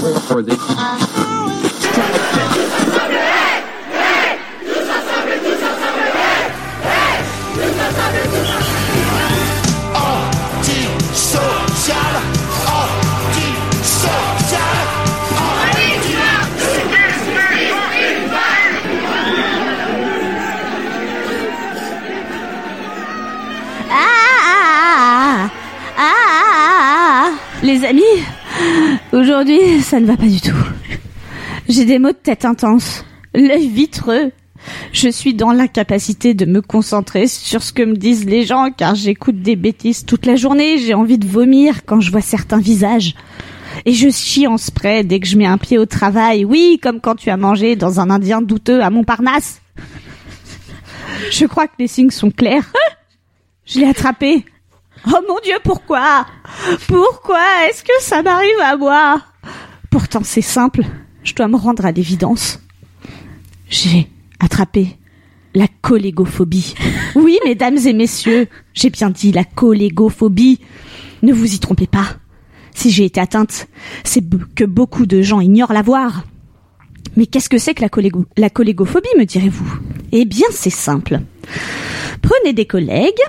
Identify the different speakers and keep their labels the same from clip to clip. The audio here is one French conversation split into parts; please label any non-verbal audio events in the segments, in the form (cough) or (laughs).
Speaker 1: for this. (laughs) aujourd'hui, ça ne va pas du tout. J'ai des maux de tête intenses, l'œil vitreux. Je suis dans l'incapacité de me concentrer sur ce que me disent les gens car j'écoute des bêtises toute la journée. J'ai envie de vomir quand je vois certains visages. Et je chie en spray dès que je mets un pied au travail. Oui, comme quand tu as mangé dans un indien douteux à Montparnasse. Je crois que les signes sont clairs. Je l'ai attrapé. Oh mon Dieu, pourquoi? Pourquoi est-ce que ça m'arrive à moi? Pourtant c'est simple, je dois me rendre à l'évidence. J'ai attrapé la collégophobie. Oui, mesdames et messieurs, j'ai bien dit la collégophobie. Ne vous y trompez pas. Si j'ai été atteinte, c'est que beaucoup de gens ignorent l'avoir. Mais qu'est-ce que c'est que la, la collégophobie, me direz-vous? Eh bien, c'est simple. Prenez des collègues,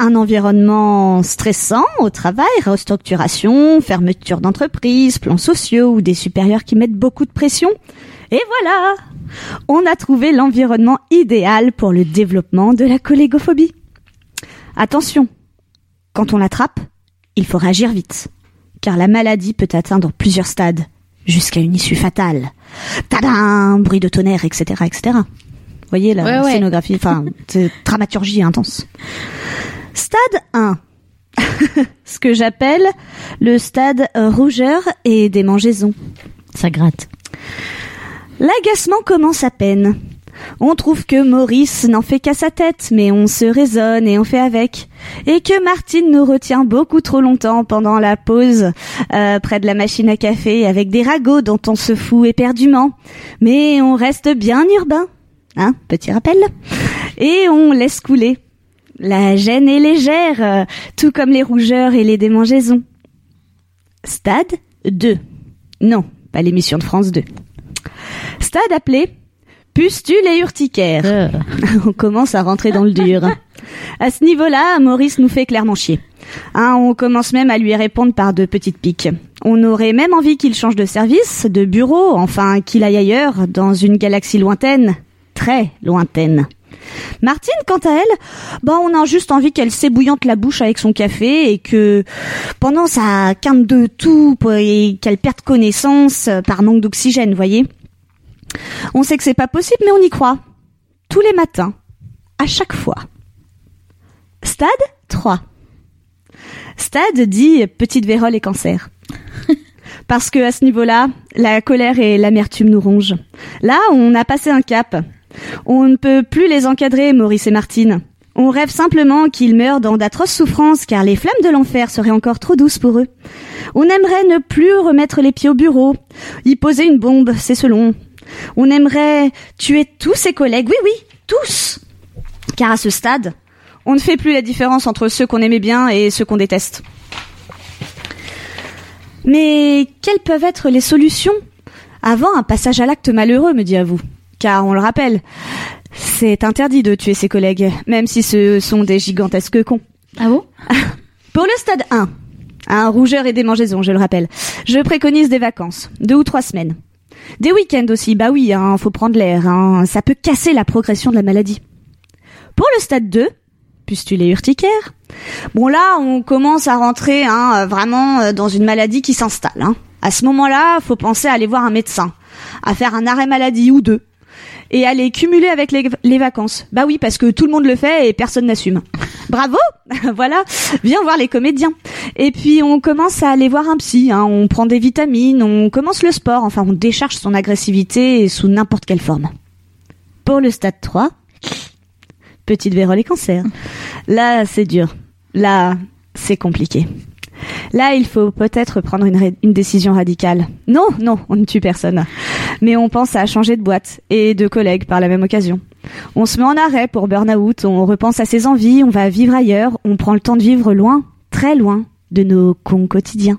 Speaker 1: un environnement stressant au travail, restructuration, fermeture d'entreprise, plans sociaux ou des supérieurs qui mettent beaucoup de pression. Et voilà On a trouvé l'environnement idéal pour le développement de la collégophobie. Attention, quand on l'attrape, il faut réagir vite, car la maladie peut atteindre plusieurs stades, jusqu'à une issue fatale. Tadam Bruit de tonnerre, etc., etc. Vous voyez la
Speaker 2: Ouais,
Speaker 1: scénographie, enfin, c'est dramaturgie intense. Stade 1. (laughs) Ce que j'appelle le stade rougeur et démangeaison.
Speaker 2: Ça gratte.
Speaker 1: L'agacement commence à peine. On trouve que Maurice n'en fait qu'à sa tête, mais on se raisonne et on fait avec. Et que Martine nous retient beaucoup trop longtemps pendant la pause, euh, près de la machine à café, avec des ragots dont on se fout éperdument. Mais on reste bien urbain. Hein, petit rappel. Et on laisse couler. La gêne est légère, euh, tout comme les rougeurs et les démangeaisons. Stade 2. Non, pas l'émission de France 2. Stade appelé pustule et urticaire.
Speaker 2: Euh, (laughs)
Speaker 1: on commence à rentrer dans le dur. À ce niveau-là, Maurice nous fait clairement chier. Hein, on commence même à lui répondre par de petites piques. On aurait même envie qu'il change de service, de bureau, enfin qu'il aille ailleurs, dans une galaxie lointaine, très lointaine. Martine, quant à elle, bah on a juste envie qu'elle s'ébouillante la bouche avec son café et que pendant sa quinte de tout et qu'elle perde connaissance par manque d'oxygène, voyez. On sait que c'est pas possible, mais on y croit. Tous les matins, à chaque fois. Stade 3. Stade dit petite vérole et cancer. (laughs) Parce que à ce niveau-là, la colère et l'amertume nous rongent. Là, on a passé un cap. On ne peut plus les encadrer, Maurice et Martine. On rêve simplement qu'ils meurent dans d'atroces souffrances car les flammes de l'enfer seraient encore trop douces pour eux. On aimerait ne plus remettre les pieds au bureau, y poser une bombe, c'est selon. On aimerait tuer tous ses collègues, oui oui, tous. Car à ce stade, on ne fait plus la différence entre ceux qu'on aimait bien et ceux qu'on déteste. Mais quelles peuvent être les solutions avant un passage à l'acte malheureux, me dit vous? Car on le rappelle, c'est interdit de tuer ses collègues, même si ce sont des gigantesques cons.
Speaker 2: Ah bon? (laughs)
Speaker 1: Pour le stade 1, un rougeur et des mangeaisons, je le rappelle, je préconise des vacances, deux ou trois semaines. Des week-ends aussi, bah oui, hein, faut prendre l'air, hein, ça peut casser la progression de la maladie. Pour le stade 2, pustule et urticaire, bon là, on commence à rentrer hein, vraiment euh, dans une maladie qui s'installe. Hein. À ce moment-là, faut penser à aller voir un médecin, à faire un arrêt maladie ou deux, et à les cumuler avec les, vacances. Bah oui, parce que tout le monde le fait et personne n'assume. Bravo (laughs) Voilà, viens voir les comédiens. Et puis on commence à aller voir un psy, hein. on prend des vitamines, on commence le sport, enfin on décharge son agressivité sous n'importe quelle forme. Pour le stade 3, petite vérole et cancer. Là, c'est dur. Là, c'est compliqué. Là, il faut peut-être prendre une décision radicale. Non, non, on ne tue personne. Mais on pense à changer de boîte et de collègues par la même occasion. On se met en arrêt pour burn-out, on repense à ses envies, on va vivre ailleurs, on prend le temps de vivre loin, très loin de nos cons quotidiens.